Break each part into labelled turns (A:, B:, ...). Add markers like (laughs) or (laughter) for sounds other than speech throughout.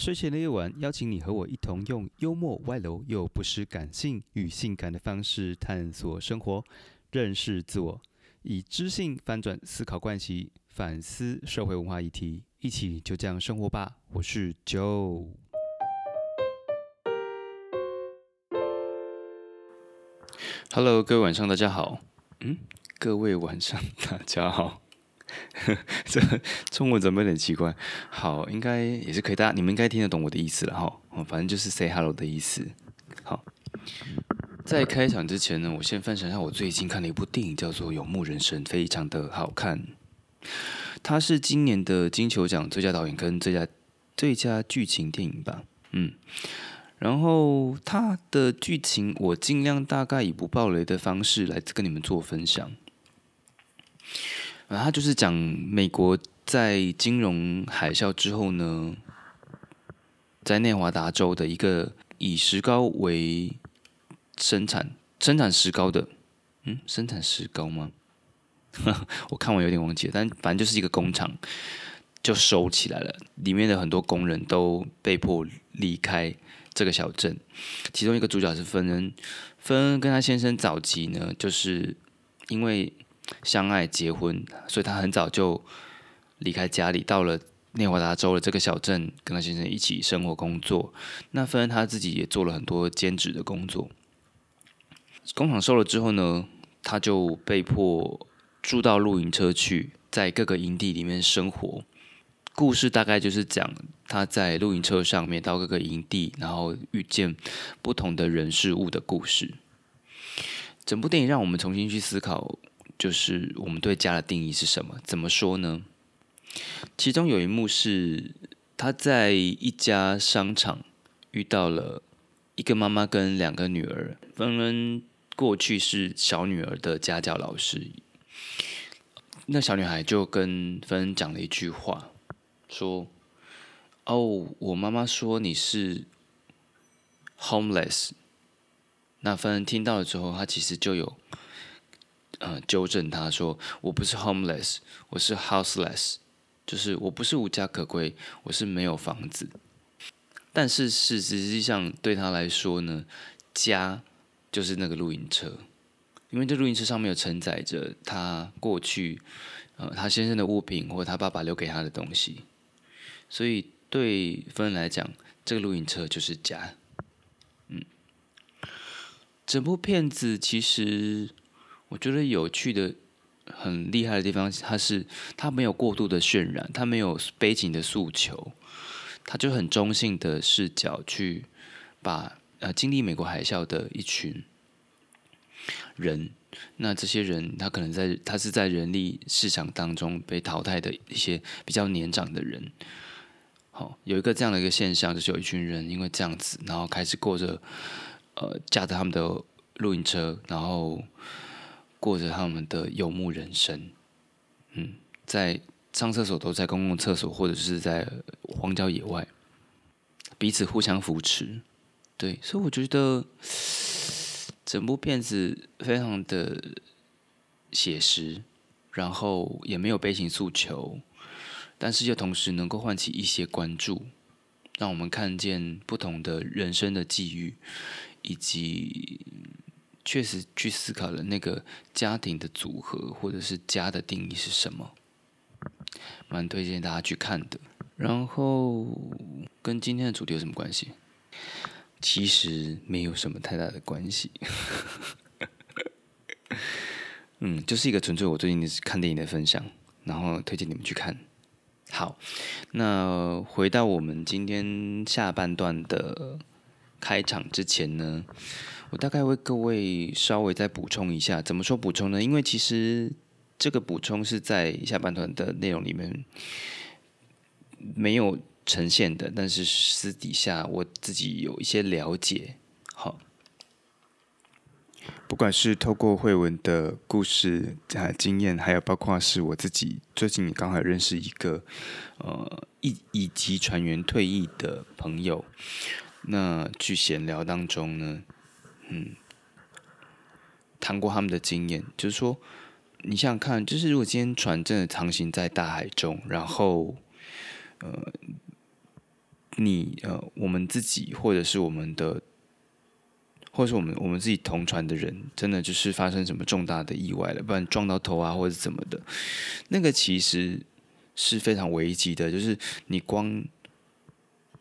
A: 睡前的夜晚，邀请你和我一同用幽默、外露又不失感性与性感的方式探索生活，认识自我，以知性翻转思考惯习，反思社会文化议题，一起就这样生活吧。我是 Joe。Hello，各位晚上大家好。嗯，各位晚上大家好。(laughs) 这中文怎么有点奇怪？好，应该也是可以，大家你们应该听得懂我的意思了哈。反正就是 say hello 的意思。好，在开场之前呢，我先分享一下我最近看的一部电影，叫做《游牧人生》，非常的好看。它是今年的金球奖最佳导演跟最佳最佳剧情电影吧？嗯。然后它的剧情，我尽量大概以不暴雷的方式来跟你们做分享。啊，他就是讲美国在金融海啸之后呢，在内华达州的一个以石膏为生产生产石膏的，嗯，生产石膏吗？(laughs) 我看完有点忘记了，但反正就是一个工厂就收起来了，里面的很多工人都被迫离开这个小镇。其中一个主角是芬恩，芬恩跟他先生早期呢，就是因为。相爱结婚，所以他很早就离开家里，到了内华达州的这个小镇，跟他先生一起生活工作。那芬恩他自己也做了很多兼职的工作。工厂收了之后呢，他就被迫住到露营车去，在各个营地里面生活。故事大概就是讲他在露营车上面到各个营地，然后遇见不同的人事物的故事。整部电影让我们重新去思考。就是我们对家的定义是什么？怎么说呢？其中有一幕是他在一家商场遇到了一个妈妈跟两个女儿。芬恩过去是小女儿的家教老师，那小女孩就跟芬恩讲了一句话，说：“哦，我妈妈说你是 homeless。”那芬恩听到了之后，他其实就有。呃，纠正他说：“我不是 homeless，我是 houseless，就是我不是无家可归，我是没有房子。但是事实际上对他来说呢，家就是那个露营车，因为这露营车上面有承载着他过去呃他先生的物品或他爸爸留给他的东西，所以对芬来讲，这个露营车就是家。嗯，整部片子其实。我觉得有趣的、很厉害的地方，它是它没有过度的渲染，它没有背景的诉求，它就很中性的视角去把呃经历美国海啸的一群人，那这些人他可能在他是在人力市场当中被淘汰的一些比较年长的人，好有一个这样的一个现象，就是有一群人因为这样子，然后开始过着呃驾着他们的露营车，然后。过着他们的游牧人生，嗯，在上厕所都在公共厕所或者是在荒郊野外，彼此互相扶持，对，所以我觉得整部片子非常的写实，然后也没有悲情诉求，但是又同时能够唤起一些关注，让我们看见不同的人生的际遇，以及。确实去思考了那个家庭的组合，或者是家的定义是什么，蛮推荐大家去看的。然后跟今天的主题有什么关系？其实没有什么太大的关系。(laughs) 嗯，就是一个纯粹我最近看电影的分享，然后推荐你们去看。好，那回到我们今天下半段的开场之前呢？我大概为各位稍微再补充一下，怎么说补充呢？因为其实这个补充是在下半段的内容里面没有呈现的，但是私底下我自己有一些了解。好，不管是透过慧文的故事啊经验，还有包括是我自己最近刚好认识一个呃一乙级船员退役的朋友，那去闲聊当中呢。嗯，谈过他们的经验，就是说，你想想看，就是如果今天船真的航行在大海中，然后，呃，你呃，我们自己或者是我们的，或者是我们我们自己同船的人，真的就是发生什么重大的意外了，不然撞到头啊，或者怎么的，那个其实是非常危急的。就是你光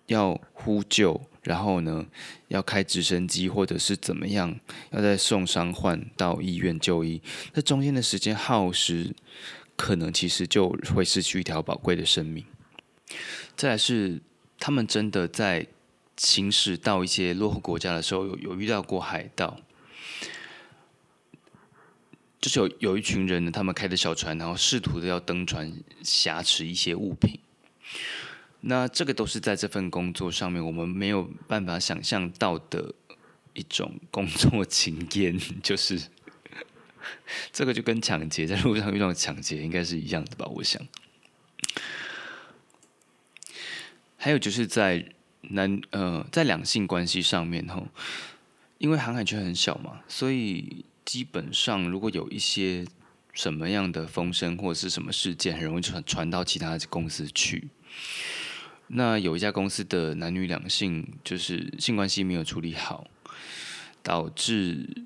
A: 要呼救，然后呢，要开直升机或者是怎么样，要再送伤患到医院就医，这中间的时间耗时，可能其实就会失去一条宝贵的生命。再来是。他们真的在行驶到一些落后国家的时候，有有遇到过海盗，就是有有一群人呢，他们开着小船，然后试图的要登船挟持一些物品。那这个都是在这份工作上面，我们没有办法想象到的一种工作经验，(laughs) 就是这个就跟抢劫在路上遇到抢劫应该是一样的吧？我想。还有就是在男呃在两性关系上面吼，因为航海圈很小嘛，所以基本上如果有一些什么样的风声或者是什么事件，很容易传传到其他公司去。那有一家公司的男女两性就是性关系没有处理好，导致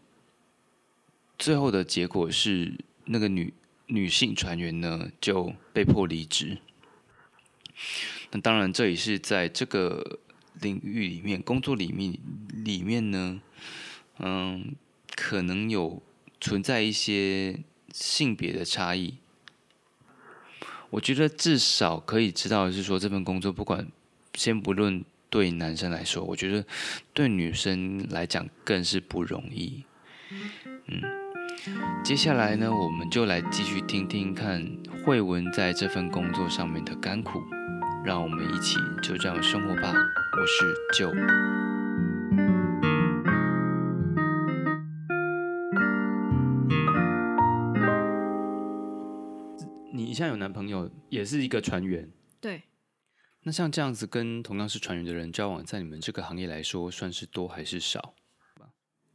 A: 最后的结果是那个女女性船员呢就被迫离职。那当然，这也是在这个领域里面工作里面里面呢，嗯，可能有存在一些性别的差异。我觉得至少可以知道的是说，这份工作不管先不论对男生来说，我觉得对女生来讲更是不容易。嗯，接下来呢，我们就来继续听听看慧文在这份工作上面的甘苦。让我们一起就这样生活吧。我是九。你现在有男朋友，也是一个船员。
B: 对。
A: 那像这样子跟同样是船员的人交往，在你们这个行业来说，算是多还是少？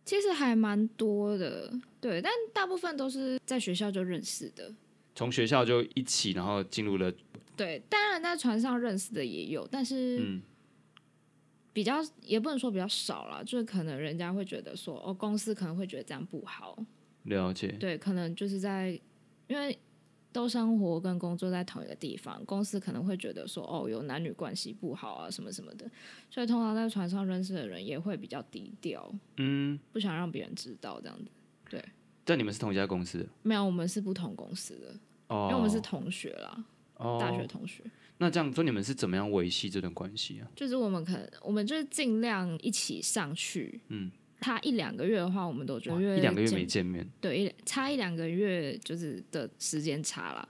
B: 其实还蛮多的，对，但大部分都是在学校就认识的。
A: 从学校就一起，然后进入了。
B: 对，当然在船上认识的也有，但是比较也不能说比较少了，就是可能人家会觉得说，哦，公司可能会觉得这样不好。
A: 了解。
B: 对，可能就是在因为都生活跟工作在同一个地方，公司可能会觉得说，哦，有男女关系不好啊，什么什么的，所以通常在船上认识的人也会比较低调，嗯，不想让别人知道这样子。对。
A: 但你们是同一家公司？
B: 没有，我们是不同公司的。哦。因为我们是同学啦。大学同学，
A: 那这样说你们是怎么样维系这段关系啊？
B: 就是我们可能，我们就是尽量一起上去。嗯，他一两个月的话，我们都觉得
A: 一两个月没见面，
B: 对，差一两个月就是的时间差了。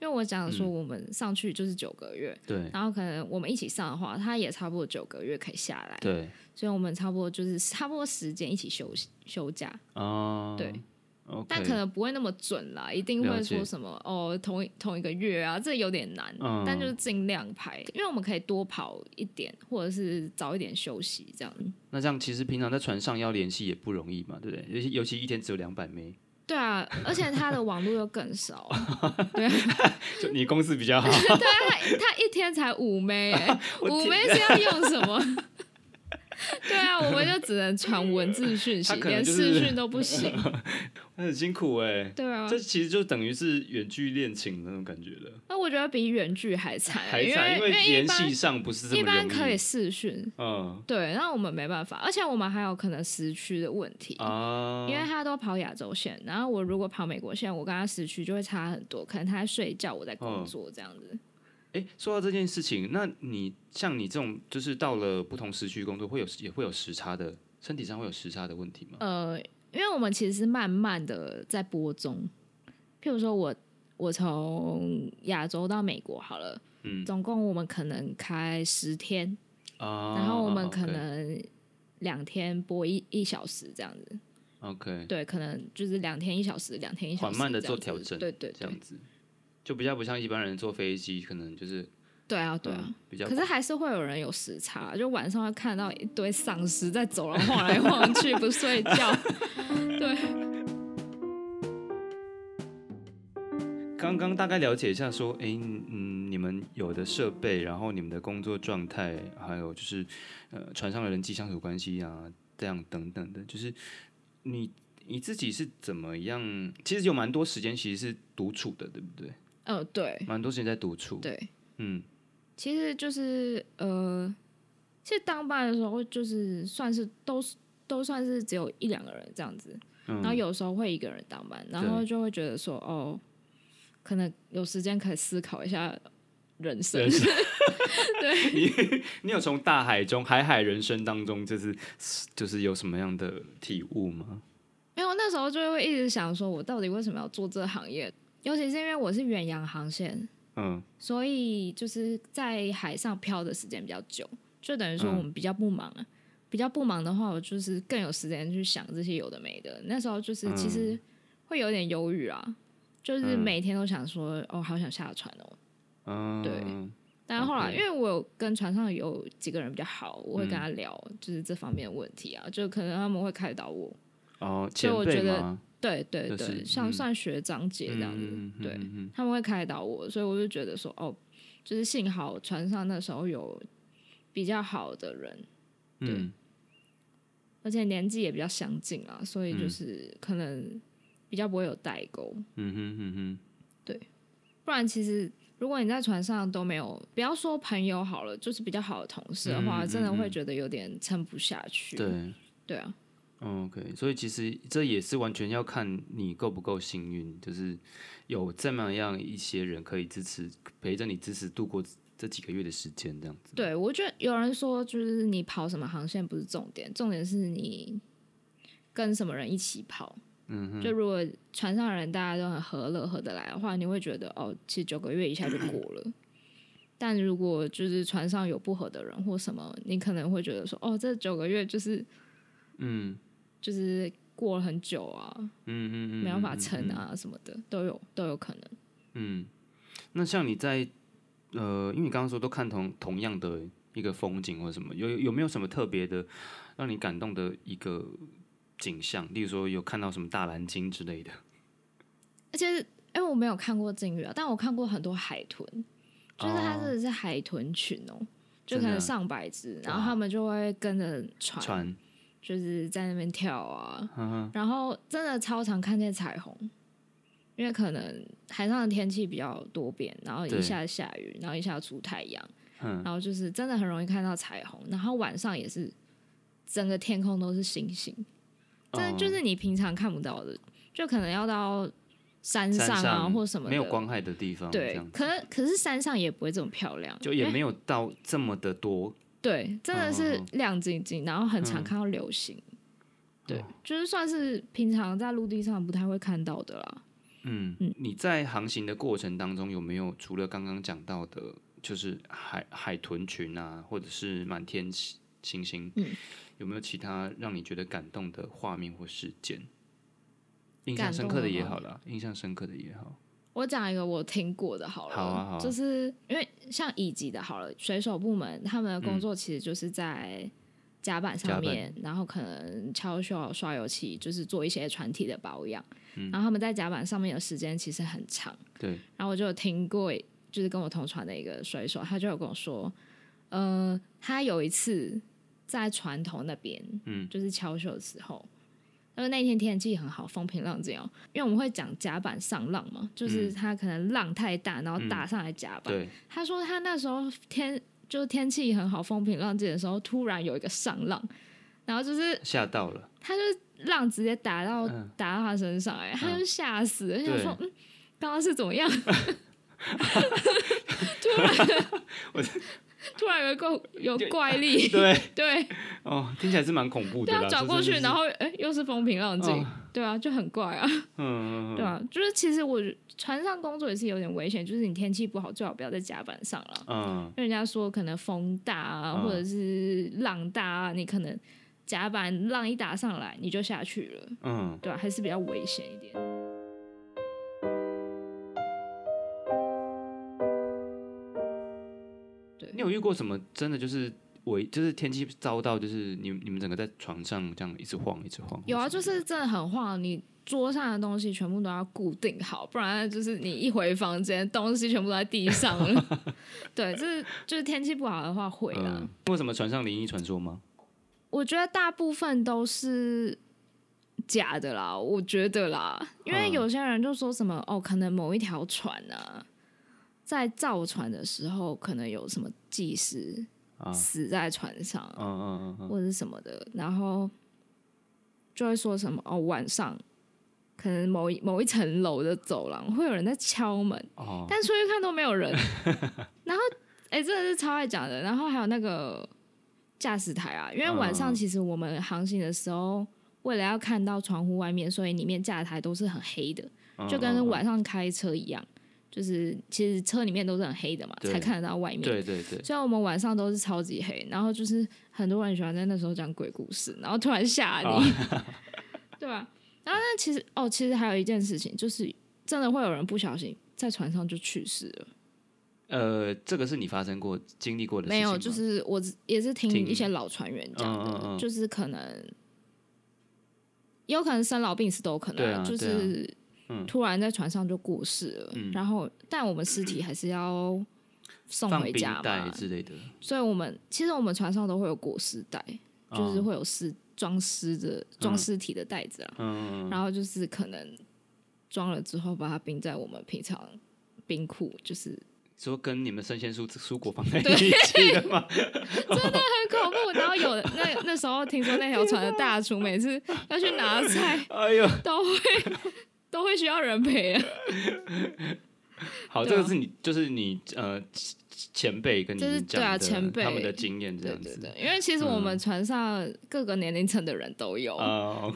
B: 因为我讲说我们上去就是九个月，
A: 对，
B: 然后可能我们一起上的话，他也差不多九个月可以下来，
A: 对，
B: 所以我们差不多就是差不多时间一起休息休假。哦，对。但可能不会那么准啦，一定会说什么哦，同一同一个月啊，这有点难。但就是尽量排，因为我们可以多跑一点，或者是早一点休息这样。
A: 那这样其实平常在船上要联系也不容易嘛，对不对？尤其尤其一天只有两百枚。
B: 对啊，而且他的网络又更少。(laughs) 对，
A: 就你公司比较好。(laughs)
B: 对啊，他他一天才五枚，(laughs) 五枚是要用什么？(laughs) 对啊，我们就只能传文字讯息，连视讯都不行。(laughs)
A: 很辛苦哎。(laughs)
B: 对啊，
A: 这其实就等于是远距恋情那种感觉了。
B: 那我觉得比远距还惨，
A: 还惨，因为联系上不是这么
B: 一般可以视讯，嗯，对，那我们没办法，而且我们还有可能时区的问题啊，因为他都跑亚洲线，然后我如果跑美国线，我跟他时区就会差很多，可能他在睡觉，我在工作这样子。
A: 哎，说到这件事情，那你像你这种，就是到了不同时区工作，会有也会有时差的，身体上会有时差的问题吗？
B: 呃，因为我们其实是慢慢的在播中，譬如说我我从亚洲到美国好了，嗯，总共我们可能开十天啊，然后我们可能两天播一一小时这样子
A: ，OK，
B: 对，可能就是两天一小时，两天一小时，
A: 缓慢的做调整，
B: 对对，
A: 这样子。就比较不像一般人坐飞机，可能就是
B: 对啊，对啊，比较。可是还是会有人有时差，就晚上会看到一堆丧尸在走廊晃来晃去，不睡觉。对。
A: 刚刚大概了解一下，说，哎，嗯，你们有的设备，然后你们的工作状态，还有就是呃船上的人际相处关系啊，这样等等的，就是你你自己是怎么样？其实有蛮多时间其实是独处的，对不对？
B: 哦，对，
A: 蛮多时间在独处。
B: 对，嗯，其实就是呃，其实当班的时候就是算是都是都算是只有一两个人这样子，然后有时候会一个人当班，然后就会觉得说哦。可能有时间可以思考一下人生。(laughs) 对，(laughs)
A: 你你有从大海中海海人生当中，就是就是有什么样的体悟吗？
B: 没有那时候就会一直想说，我到底为什么要做这行业？尤其是因为我是远洋航线，嗯，所以就是在海上漂的时间比较久，就等于说我们比较不忙啊。比较不忙的话，我就是更有时间去想这些有的没的。那时候就是其实会有点忧郁啊。就是每天都想说，哦，好想下船哦。嗯，对。但是后来，因为我有跟船上有几个人比较好，我会跟他聊，就是这方面的问题啊，就可能他们会开导我。
A: 哦，所以我觉得，
B: 对对对，像算学长姐这样子，对，他们会开导我，所以我就觉得说，哦，就是幸好船上那时候有比较好的人，对，而且年纪也比较相近啊，所以就是可能。比较不会有代沟，嗯哼哼哼，对，不然其实如果你在船上都没有，不要说朋友好了，就是比较好的同事的话，真的会觉得有点撑不下去。
A: 对，
B: 对啊
A: ，OK，所以其实这也是完全要看你够不够幸运，就是有这么样一些人可以支持陪着你，支持度过这几个月的时间，这样子。
B: 对，我觉得有人说，就是你跑什么航线不是重点，重点是你跟什么人一起跑。嗯，就如果船上人大家都很和乐合得来的话，你会觉得哦，其实九个月一下就过了。但如果就是船上有不合的人或什么，你可能会觉得说哦，这九个月就是，嗯，就是过了很久啊，嗯嗯嗯，没办法撑啊什么的，都有都有可能。
A: 嗯，那像你在呃，因为你刚刚说都看同同样的一个风景或什么，有有没有什么特别的让你感动的一个？景象，例如说有看到什么大蓝鲸之类的，
B: 而且因为我没有看过鲸鱼啊，但我看过很多海豚，就是它真的是海豚群哦，就可能上百只，然后他们就会跟着船，就是在那边跳啊，然后真的超常看见彩虹，因为可能海上的天气比较多变，然后一下下雨，然后一下出太阳，然后就是真的很容易看到彩虹，然后晚上也是整个天空都是星星。这就是你平常看不到的，就可能要到山上啊，或什么
A: 没有光害的地方。
B: 对，可可是山上也不会这么漂亮，
A: 就也没有到这么的多。
B: 对，真的是亮晶晶，然后很常看到流星。对，就是算是平常在陆地上不太会看到的啦。
A: 嗯嗯，你在航行的过程当中有没有除了刚刚讲到的，就是海海豚群啊，或者是满天星星？嗯。有没有其他让你觉得感动的画面或事件？印象深刻的也好了，印象深刻的也好。
B: 我讲一个我听过的，好了，
A: 好啊，好。
B: 就是因为像乙级的，好了，水手部门他们的工作其实就是在甲板上面，然后可能敲锈、刷油漆，就是做一些船体的保养。然后他们在甲板上面的时间其实很长。
A: 对。
B: 然后我就有听过，就是跟我同船的一个水手，他就有跟我说，呃，他有一次。在船头那边，嗯，就是敲修的时候，因为那天天气很好，风平浪静哦。因为我们会讲甲板上浪嘛，就是他可能浪太大，然后打上来甲板。他说他那时候天就是天气很好，风平浪静的时候，突然有一个上浪，然后就是
A: 吓到了，
B: 他就浪直接打到打到他身上，哎，他就吓死了，想说嗯，刚刚是怎么样？(laughs) (laughs) 突然，(laughs) 我。突然有一个有怪力，(laughs)
A: 对
B: 对，
A: 哦，听起来是蛮恐怖的。对
B: 啊，转过去，然后哎，又是风平浪静，对啊，就很怪啊。嗯，对啊，就是其实我船上工作也是有点危险，就是你天气不好，最好不要在甲板上了。嗯，因为人家说可能风大啊，或者是浪大啊，你可能甲板浪一打上来，你就下去了。嗯，对啊，还是比较危险一点。
A: 有遇过什么真的就是我，就是天气糟到，就是你你们整个在床上这样一直晃，一直晃。
B: 有啊，就是真的很晃，你桌上的东西全部都要固定好，不然就是你一回房间，东西全部都在地上了。(laughs) 对，就是就是天气不好的话会啊。
A: 为什么船上灵异传说吗？
B: 我觉得大部分都是假的啦，我觉得啦，因为有些人就说什么哦，可能某一条船呢，在造船的时候，可能有什么技师。死在船上，嗯嗯嗯，或者是什么的，然后就会说什么哦，晚上可能某一某一层楼的走廊会有人在敲门，哦，但出去看都没有人。然后，哎，真的是超爱讲的。然后还有那个驾驶台啊，因为晚上其实我们航行的时候，为了要看到窗户外面，所以里面驾驶台都是很黑的，就跟晚上开车一样。就是其实车里面都是很黑的嘛，才看得到外面。
A: 对对对。
B: 虽然我们晚上都是超级黑，然后就是很多人喜欢在那时候讲鬼故事，然后突然吓你，(laughs) 对吧？然后那其实哦，其实还有一件事情，就是真的会有人不小心在船上就去世了。
A: 呃，这个是你发生过、经历过的事情？
B: 没有，就是我也是听一些老船员讲的，就是可能也有可能生老病死都有可能，就是。突然在船上就过世了，然后但我们尸体还是要送回家嘛。
A: 之类的，
B: 所以我们其实我们船上都会有裹尸袋，就是会有尸装尸的装尸体的袋子啊，然后就是可能装了之后把它冰在我们平常冰库，就是
A: 说跟你们生鲜蔬蔬果放在一起的吗？(laughs) 真
B: 的很恐怖。然后有那那时候听说那条船的大厨每次要去拿菜，(laughs) 哎呦。都会。都会需要人陪。(laughs)
A: 好，这个是你，就是你呃前辈跟你讲
B: 的
A: 他们的经验这样子。
B: 因为其实我们船上各个年龄层的人都有，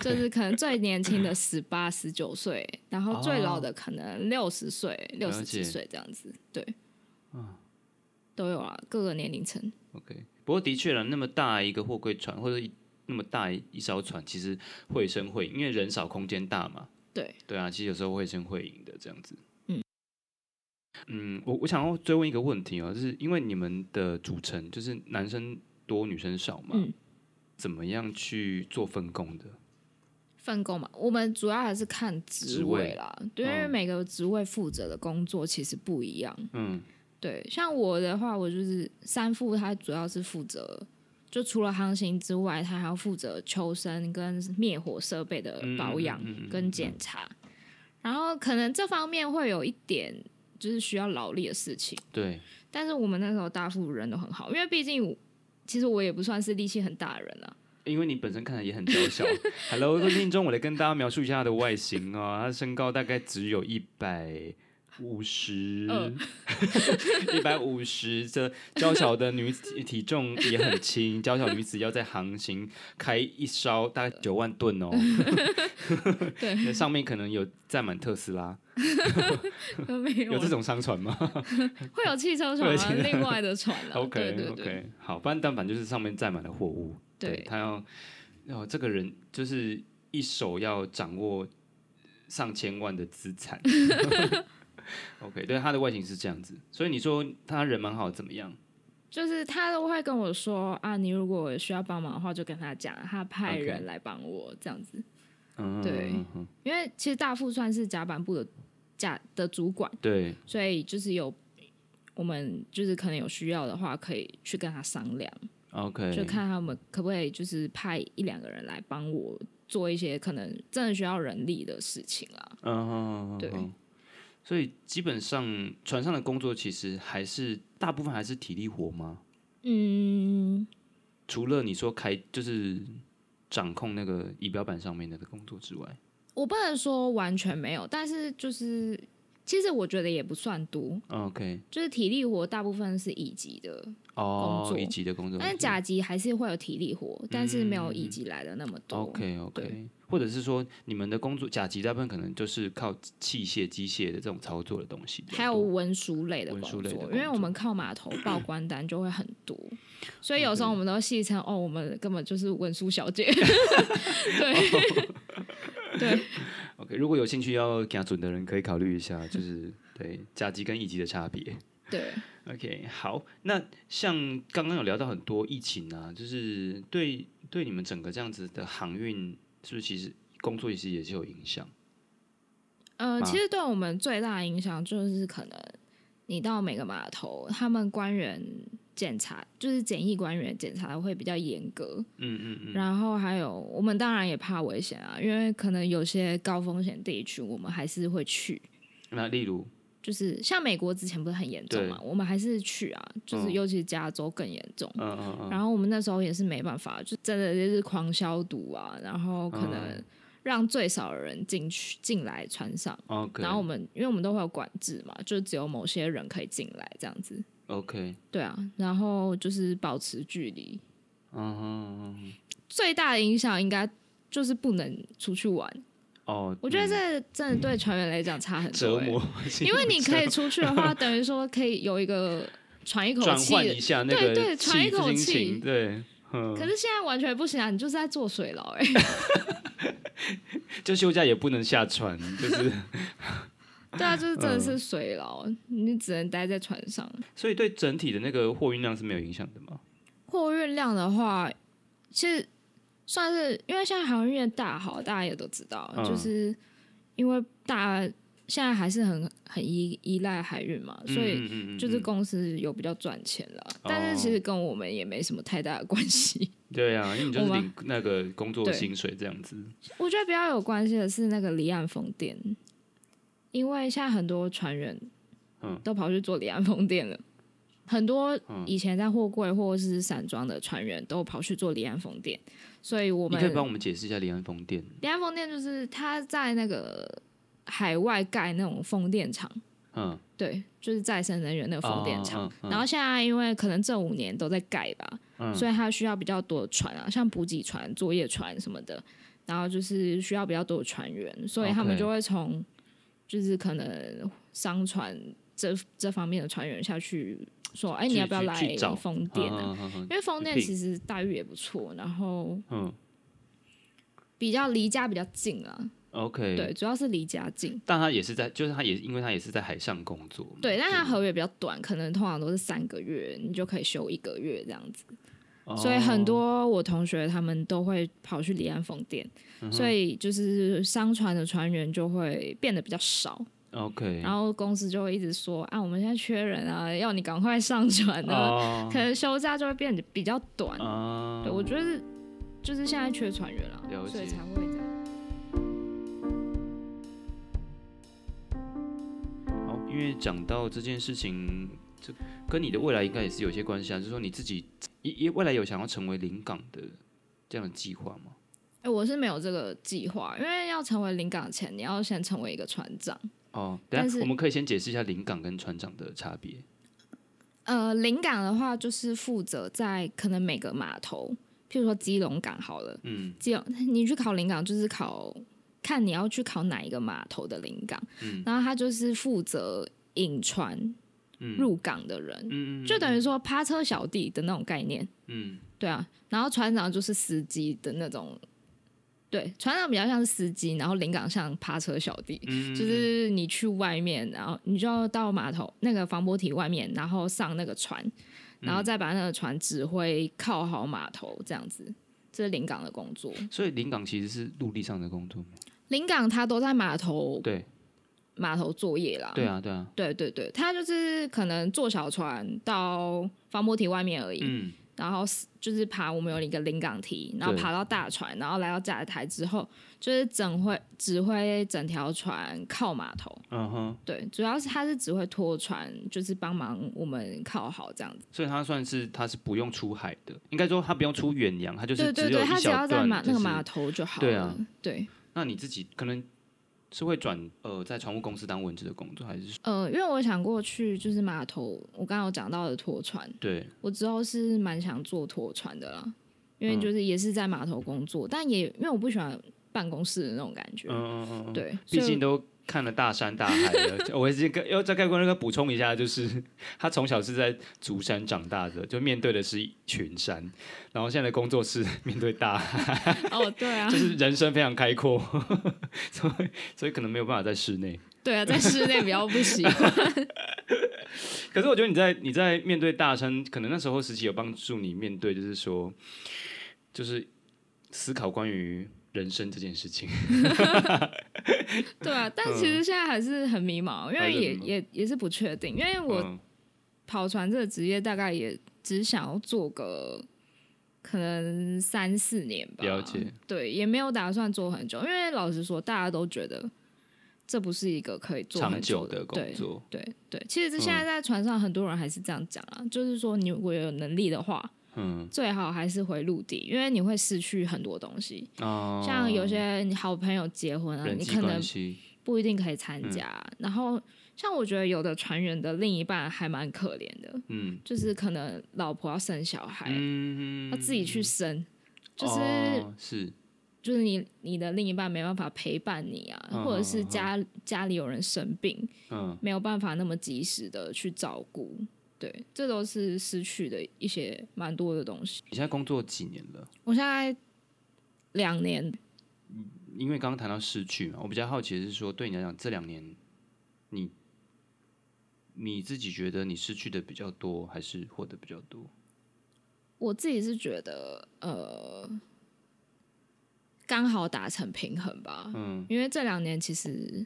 B: 就是可能最年轻的 (laughs) 十八、十九岁，然后最老的可能六十岁、六十几岁这样子。对，都有啊，各个年龄层。
A: OK，不过的确了，那么大一个货柜船或者那么大一艘船，其实会声会因为人少，空间大嘛。
B: 对
A: 对啊，其实有时候会声会影的这样子。嗯嗯，我我想要追问一个问题哦，就是因为你们的组成就是男生多女生少嘛，嗯，怎么样去做分工的？
B: 分工嘛，我们主要还是看职位啦，对，因为每个职位负责的工作其实不一样。嗯，对，像我的话，我就是三副，他主要是负责。就除了航行之外，他还要负责求生跟灭火设备的保养跟检查，然后可能这方面会有一点就是需要劳力的事情。
A: 对，
B: 但是我们那时候大副人都很好，因为毕竟其实我也不算是力气很大的人啊。
A: 因为你本身看起来也很娇小。(laughs) Hello，听众，我来跟大家描述一下他的外形啊，他身高大概只有一百。五十，(laughs) 一百五十，这娇小的女子体重也很轻，娇小女子要在航行开一艘大概九万吨哦。(laughs)
B: 对，(laughs)
A: 那上面可能有载满特斯拉，
B: 没有？
A: 有这种商船吗？
B: 会有汽车船吗？另外的船啊。
A: OK OK，好，不然但凡就是上面载满了货物，对他要，哦，这个人就是一手要掌握上千万的资产。(laughs) OK，对，他的外形是这样子，所以你说他人蛮好，怎么样？
B: 就是他都会跟我说啊，你如果需要帮忙的话，就跟他讲，他派人来帮我这样子。嗯，对，因为其实大副算是甲板部的甲的主管，
A: 对，
B: 所以就是有我们就是可能有需要的话，可以去跟他商量。
A: OK，
B: 就看他们可不可以就是派一两个人来帮我做一些可能真的需要人力的事情啦。嗯，对。
A: 所以基本上船上的工作其实还是大部分还是体力活吗？嗯，除了你说开就是掌控那个仪表板上面那个工作之外，
B: 我不能说完全没有，但是就是其实我觉得也不算多。
A: OK，
B: 就是体力活大部分是乙级的工作，
A: 乙级的工作，
B: 但是甲级还是会有体力活，但是没有乙级来的那么多。
A: OK OK。或者是说，你们的工作甲级大部分可能就是靠器械、机械的这种操作的东西，
B: 还有文书类的工作，因为我们靠码头报关单就会很多，所以有时候我们都戏称哦，我们根本就是文书小姐。(laughs) 对 (laughs) 对。
A: OK，如果有兴趣要加准的人，可以考虑一下，就是对甲级跟乙级的差别。(laughs)
B: 对
A: ，OK，好，那像刚刚有聊到很多疫情啊，就是对对你们整个这样子的航运，是不是其实工作其实也是有影响？
B: 呃，其实对我们最大的影响就是可能你到每个码头，他们官员检查，就是检疫官员检查的会比较严格。嗯嗯嗯。然后还有，我们当然也怕危险啊，因为可能有些高风险地区，我们还是会去。
A: 那例如，
B: 就是像美国之前不是很严重嘛，我们还是去啊，就是尤其是加州更严重。嗯嗯嗯。然后我们那时候也是没办法，就真的就是狂消毒啊，然后可能。让最少的人进去进来穿上，然后我们因为我们都会有管制嘛，就只有某些人可以进来这样子。
A: OK，
B: 对啊，然后就是保持距离。嗯哼，最大的影响应该就是不能出去玩。哦，我觉得这真的对船员来讲差很多，
A: 折磨。
B: 因为你可以出去的话，等于说可以有一个喘一口气，
A: 转换一下那个
B: 对喘一口气，
A: 对。
B: 可是现在完全不行啊！你就是在做水牢哎。(laughs)
A: 就休假也不能下船，就是。(laughs)
B: 对啊，就是真的是水牢，你只能待在船上。
A: 所以对整体的那个货运量是没有影响的吗？
B: 货运量的话，其实算是因为现在航运业大好，大家也都知道，就是因为大。现在还是很很依依赖海运嘛，所以就是公司有比较赚钱了，但是其实跟我们也没什么太大的关系。(laughs)
A: 对啊，因为你就是领那个工作薪水这样子。
B: 我觉得比较有关系的是那个离岸风电，因为现在很多船员嗯都跑去做离岸风电了，很多以前在货柜或者是散装的船员都跑去做离岸风电，所以我们
A: 你可以帮我们解释一下离岸风电。
B: 离岸风电就是它在那个。海外盖那种风电场，嗯，对，就是再生能源那个风电场。然后现在因为可能这五年都在盖吧，所以它需要比较多的船啊，像补给船、作业船什么的。然后就是需要比较多的船员，所以他们就会从就是可能商船这这方面的船员下去说：“哎，你要不要来风电啊？因为风电其实待遇也不错，然后嗯，比较离家比较近啊。”
A: OK，
B: 对，主要是离家近，
A: 但他也是在，就是他也因为他也是在海上工作，
B: 对，但他合约比较短，可能通常都是三个月，你就可以休一个月这样子，所以很多我同学他们都会跑去离岸风电，所以就是商船的船员就会变得比较少
A: ，OK，
B: 然后公司就会一直说啊，我们现在缺人啊，要你赶快上船啊，(laughs) 可能休假就会变得比较短，对，我觉得就是现在缺船员了，所以才会这样。
A: 好因为讲到这件事情，这跟你的未来应该也是有些关系啊。就是说你自己，一未来有想要成为临港的这样的计划吗？
B: 哎，我是没有这个计划，因为要成为临港前，你要先成为一个船长。
A: 哦，但是我们可以先解释一下临港跟船长的差别。
B: 呃，临港的话就是负责在可能每个码头，譬如说基隆港好了，嗯，基隆你去考临港就是考。看你要去考哪一个码头的临港，然后他就是负责引船入港的人，就等于说趴车小弟的那种概念。嗯，对啊，然后船长就是司机的那种，对，船长比较像是司机，然后临港像趴车小弟，就是你去外面，然后你就要到码头那个防波堤外面，然后上那个船，然后再把那个船指挥靠好码头这样子，这是临港的工作。
A: 所以临港其实是陆地上的工作吗？
B: 临港他都在码头，
A: 对，
B: 码头作业啦。
A: 对啊，对啊，
B: 对对对，他就是可能坐小船到防波堤外面而已，嗯，然后就是爬我们有一个临港梯，然后爬到大船，然后来到架台之后，就是整会指挥整条船靠码头。嗯哼，对，主要是他是指挥拖船，就是帮忙我们靠好这样子。
A: 所以他算是他是不用出海的，应该说他不用出远洋，他就是
B: 对对对，他
A: 只
B: 要在码那个码头就好了。
A: 对啊，
B: 对。
A: 那你自己可能是会转呃在船务公司当文职的工作，还是
B: 呃，因为我想过去就是码头，我刚刚有讲到的拖船，
A: 对
B: 我之后是蛮想做拖船的啦，因为就是也是在码头工作，但也因为我不喜欢办公室的那种感觉，嗯嗯嗯，对，
A: 毕竟都。看了大山大海的，(laughs) 我这个要再概括那个补充一下，就是 (laughs) 他从小是在竹山长大的，就面对的是群山，然后现在的工作室面对大海，(laughs)
B: 哦，对啊，
A: 就是人生非常开阔，所以所以可能没有办法在室内，
B: 对啊，在室内比较不习惯。
A: 可是我觉得你在你在面对大山，可能那时候时期有帮助你面对，就是说，就是思考关于人生这件事情。(laughs)
B: 对啊，(laughs) 但其实现在还是很迷茫，因为也也也是不确定，因为我跑船这个职业大概也只想要做个。可能三四年吧，
A: 了解。
B: 对，也没有打算做很久，因为老实说，大家都觉得这不是一个可以做
A: 很久的工作。
B: 对对，其实这现在在船上很多人还是这样讲啊，就是说你如果有能力的话，嗯，最好还是回陆地，因为你会失去很多东西。哦。像有些你好朋友结婚啊，你可能不一定可以参加，然后。像我觉得有的船员的另一半还蛮可怜的，嗯，就是可能老婆要生小孩，嗯。要自己去生，就是
A: 是，
B: 就是你你的另一半没办法陪伴你啊，或者是家家里有人生病，嗯，没有办法那么及时的去照顾，对，这都是失去的一些蛮多的东西。
A: 你现在工作几年了？
B: 我现在两年。
A: 因为刚刚谈到失去嘛，我比较好奇的是说，对你来讲这两年你。你自己觉得你失去的比较多，还是获得比较多？
B: 我自己是觉得，呃，刚好达成平衡吧。嗯，因为这两年其实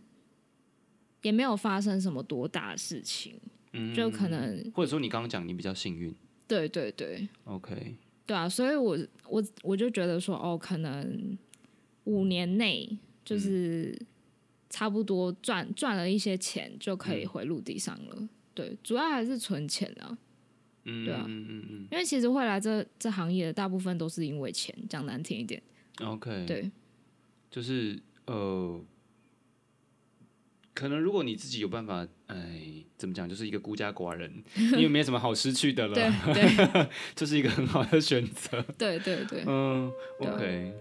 B: 也没有发生什么多大的事情，嗯，就可能
A: 或者说你刚刚讲你比较幸运，
B: 对对对
A: ，OK，
B: 对啊，所以我我我就觉得说，哦，可能五年内就是。差不多赚赚了一些钱就可以回陆地上了，对，主要还是存钱啊，嗯，对啊，嗯嗯嗯，因为其实会来这这行业的大部分都是因为钱，讲难听一点
A: ，OK，
B: 对，
A: 就是呃，可能如果你自己有办法，哎，怎么讲，就是一个孤家寡人，(laughs) 你也没什么好失去的了，(laughs)
B: 对，
A: 这是一个很好的选择，
B: 对对对，
A: 嗯，OK。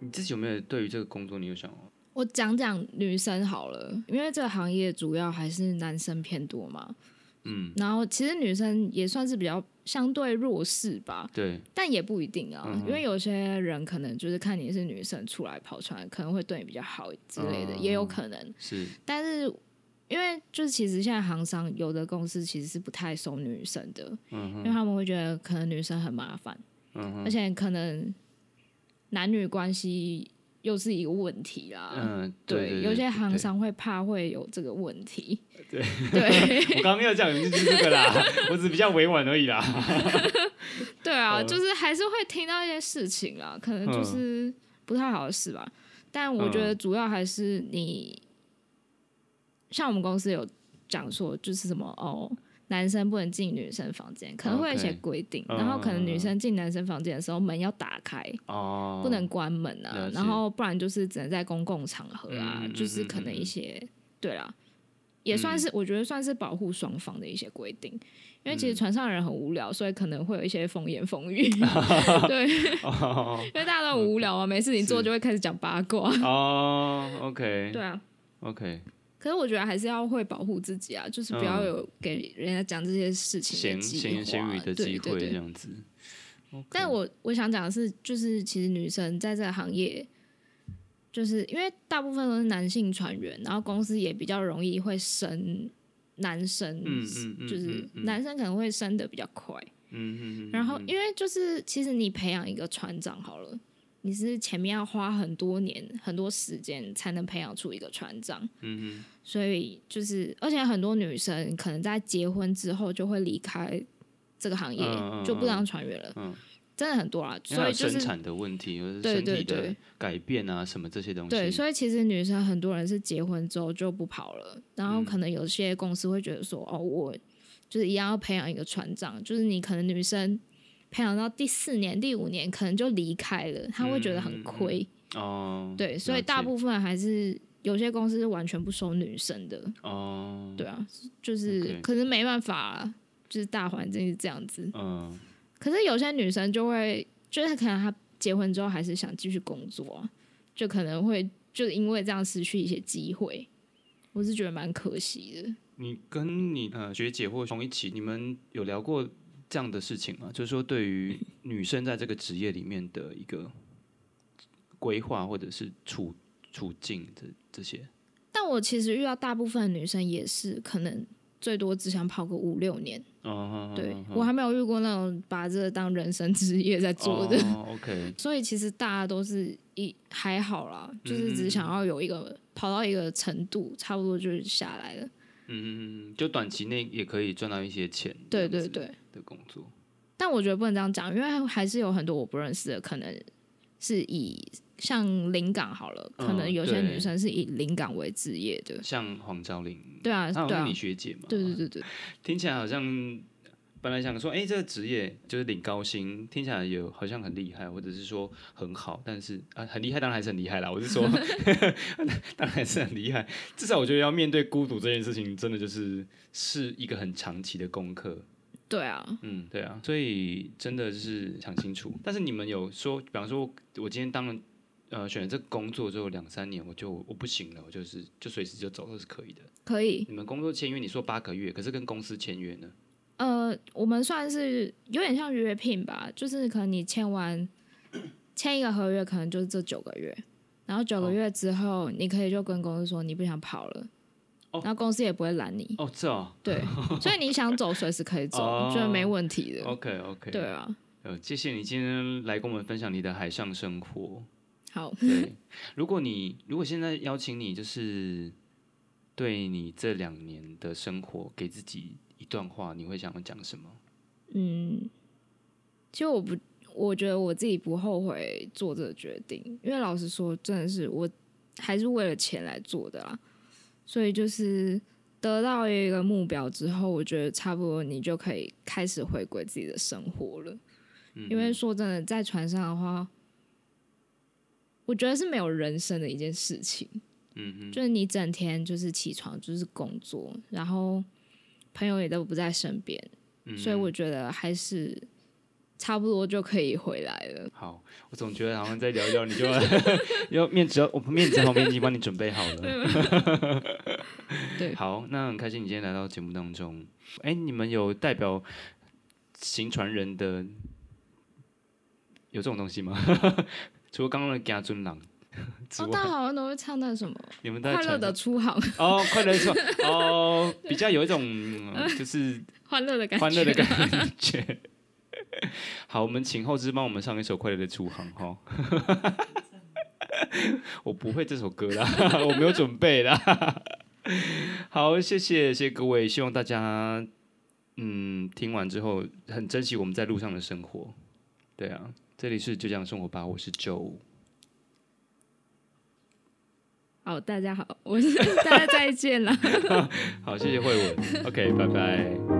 A: 你自己有没有对于这个工作，你有想？
B: 我讲讲女生好了，因为这个行业主要还是男生偏多嘛。嗯，然后其实女生也算是比较相对弱势吧。
A: 对，
B: 但也不一定啊，因为有些人可能就是看你是女生出来跑船，可能会对你比较好之类的，也有可能
A: 是。
B: 但是因为就是其实现在行商有的公司其实是不太收女生的，嗯，因为他们会觉得可能女生很麻烦，嗯，而且可能。男女关系又是一个问题啦，
A: 嗯，
B: 对，有些行商会怕会有这个问题，
A: 对，(laughs)
B: 对，(laughs)
A: 我刚刚要讲就是这个啦，我只是比较委婉而已啦，(laughs)
B: 对啊，就是还是会听到一些事情啦，可能就是不太好的事吧，但我觉得主要还是你，像我们公司有讲说，就是什么哦。男生不能进女生房间，可能会有一些规定。然后可能女生进男生房间的时候，门要打开，不能关门啊。然后不然就是只能在公共场合啊，就是可能一些对啦，也算是我觉得算是保护双方的一些规定。因为其实船上人很无聊，所以可能会有一些风言风语。(laughs) 对，因为大家都很无聊啊，没事情做就会开始讲八卦。
A: 哦，OK，
B: 对啊
A: ，OK。
B: 可是我觉得还是要会保护自己啊，就是不要有给人家讲这些事情
A: 闲闲言闲语的机会这样子。
B: 但我我想讲的是，就是其实女生在这个行业，就是因为大部分都是男性船员，然后公司也比较容易会生男生，嗯嗯就是男生可能会生的比较快，嗯嗯然后因为就是其实你培养一个船长好了。你是前面要花很多年、很多时间才能培养出一个船长，嗯哼，所以就是，而且很多女生可能在结婚之后就会离开这个行业，就不当船员了，嗯，真的很多啊，所以就
A: 是生产的问题，或者身体的改变啊，什么这些东西，
B: 对，所以其实女生很多人是结婚之后就不跑了，然后可能有些公司会觉得说，哦，我就是一样要培养一个船长，就是你可能女生。培养到第四年、第五年，可能就离开了，他会觉得很亏哦。对，所以大部分还是有些公司是完全不收女生的哦。对啊，就是可是没办法，就是大环境是这样子。嗯。可是有些女生就会，就是可能她结婚之后还是想继续工作，就可能会就是因为这样失去一些机会，我是觉得蛮可惜的。
A: 你跟你呃学姐或兄一起，你们有聊过？这样的事情嘛，就是说对于女生在这个职业里面的一个规划或者是处处境的这些。
B: 但我其实遇到大部分女生也是，可能最多只想跑个五六年。哦，对我还没有遇过那种把这当人生职业在做的。
A: OK，(laughs)
B: 所以其实大家都是一还好啦，就是只想要有一个跑到一个程度，差不多就是下来了。
A: 嗯，就短期内也可以赚到一些钱。
B: 对对对，
A: 的工作。
B: 但我觉得不能这样讲，因为还是有很多我不认识的，可能是以像临港好了，可能有些女生是以临港为职业的，
A: 像黄昭玲，
B: 对啊，
A: 对啊，你学姐嘛，
B: 对对对对，
A: 听起来好像本来想说，哎，这个职业就是领高薪，听起来有好像很厉害，或者是说很好，但是啊，很厉害当然还是很厉害啦，我是说，(laughs) 当然还是很厉害，至少我觉得要面对孤独这件事情，真的就是是一个很长期的功课。
B: 对啊，
A: 嗯，对啊，所以真的是想清楚。但是你们有说，比方说，我今天当了呃选了这个工作之后两三年，我就我不行了，我就是就随时就走都是可以的。
B: 可以。
A: 你们工作签约，你说八个月，可是跟公司签约呢？
B: 呃，我们算是有点像约聘吧，就是可能你签完签一个合约，可能就是这九个月，然后九个月之后，你可以就跟公司说你不想跑了。那公司也不会拦你
A: 哦，这哦，
B: 对，(laughs) 所以你想走随时可以走，觉得没问题的。
A: OK OK，
B: 对啊，
A: 呃，谢谢你今天来跟我们分享你的海上生活。
B: 好，
A: 对，如果你如果现在邀请你，就是对你这两年的生活给自己一段话，你会想要讲什么？
B: 嗯，其实我不，我觉得我自己不后悔做这个决定，因为老实说，真的是我还是为了钱来做的啦。所以就是得到一个目标之后，我觉得差不多你就可以开始回归自己的生活了。因为说真的，在船上的话，我觉得是没有人生的一件事情。嗯就是你整天就是起床就是工作，然后朋友也都不在身边，所以我觉得还是。差不多就可以回来了。
A: 好，我总觉得好像再聊聊你就 (laughs) 要面子，我面子旁边已经帮你准备好
B: 了。(laughs) 对，
A: 好，那很开心你今天来到节目当中。哎，你们有代表行船人的有这种东西吗？(laughs) 除了刚刚的家尊郎，(laughs)
B: 哦，大家好像都会唱那什么？
A: 你们
B: 快乐的出航
A: 哦，快乐出 (laughs) 哦，比较有一种 (laughs) 就是
B: 欢乐的感
A: 觉，欢乐的感觉。好，我们请后置帮我们唱一首《快乐的出航》哈。我不会这首歌啦，我没有准备啦。好，谢谢谢谢各位，希望大家嗯听完之后很珍惜我们在路上的生活。对啊，这里是就这样生活吧，我是 Joe。
B: 好，大家好，我是 (laughs) 大家再见了。(laughs)
A: 好，谢谢慧文，OK，拜拜。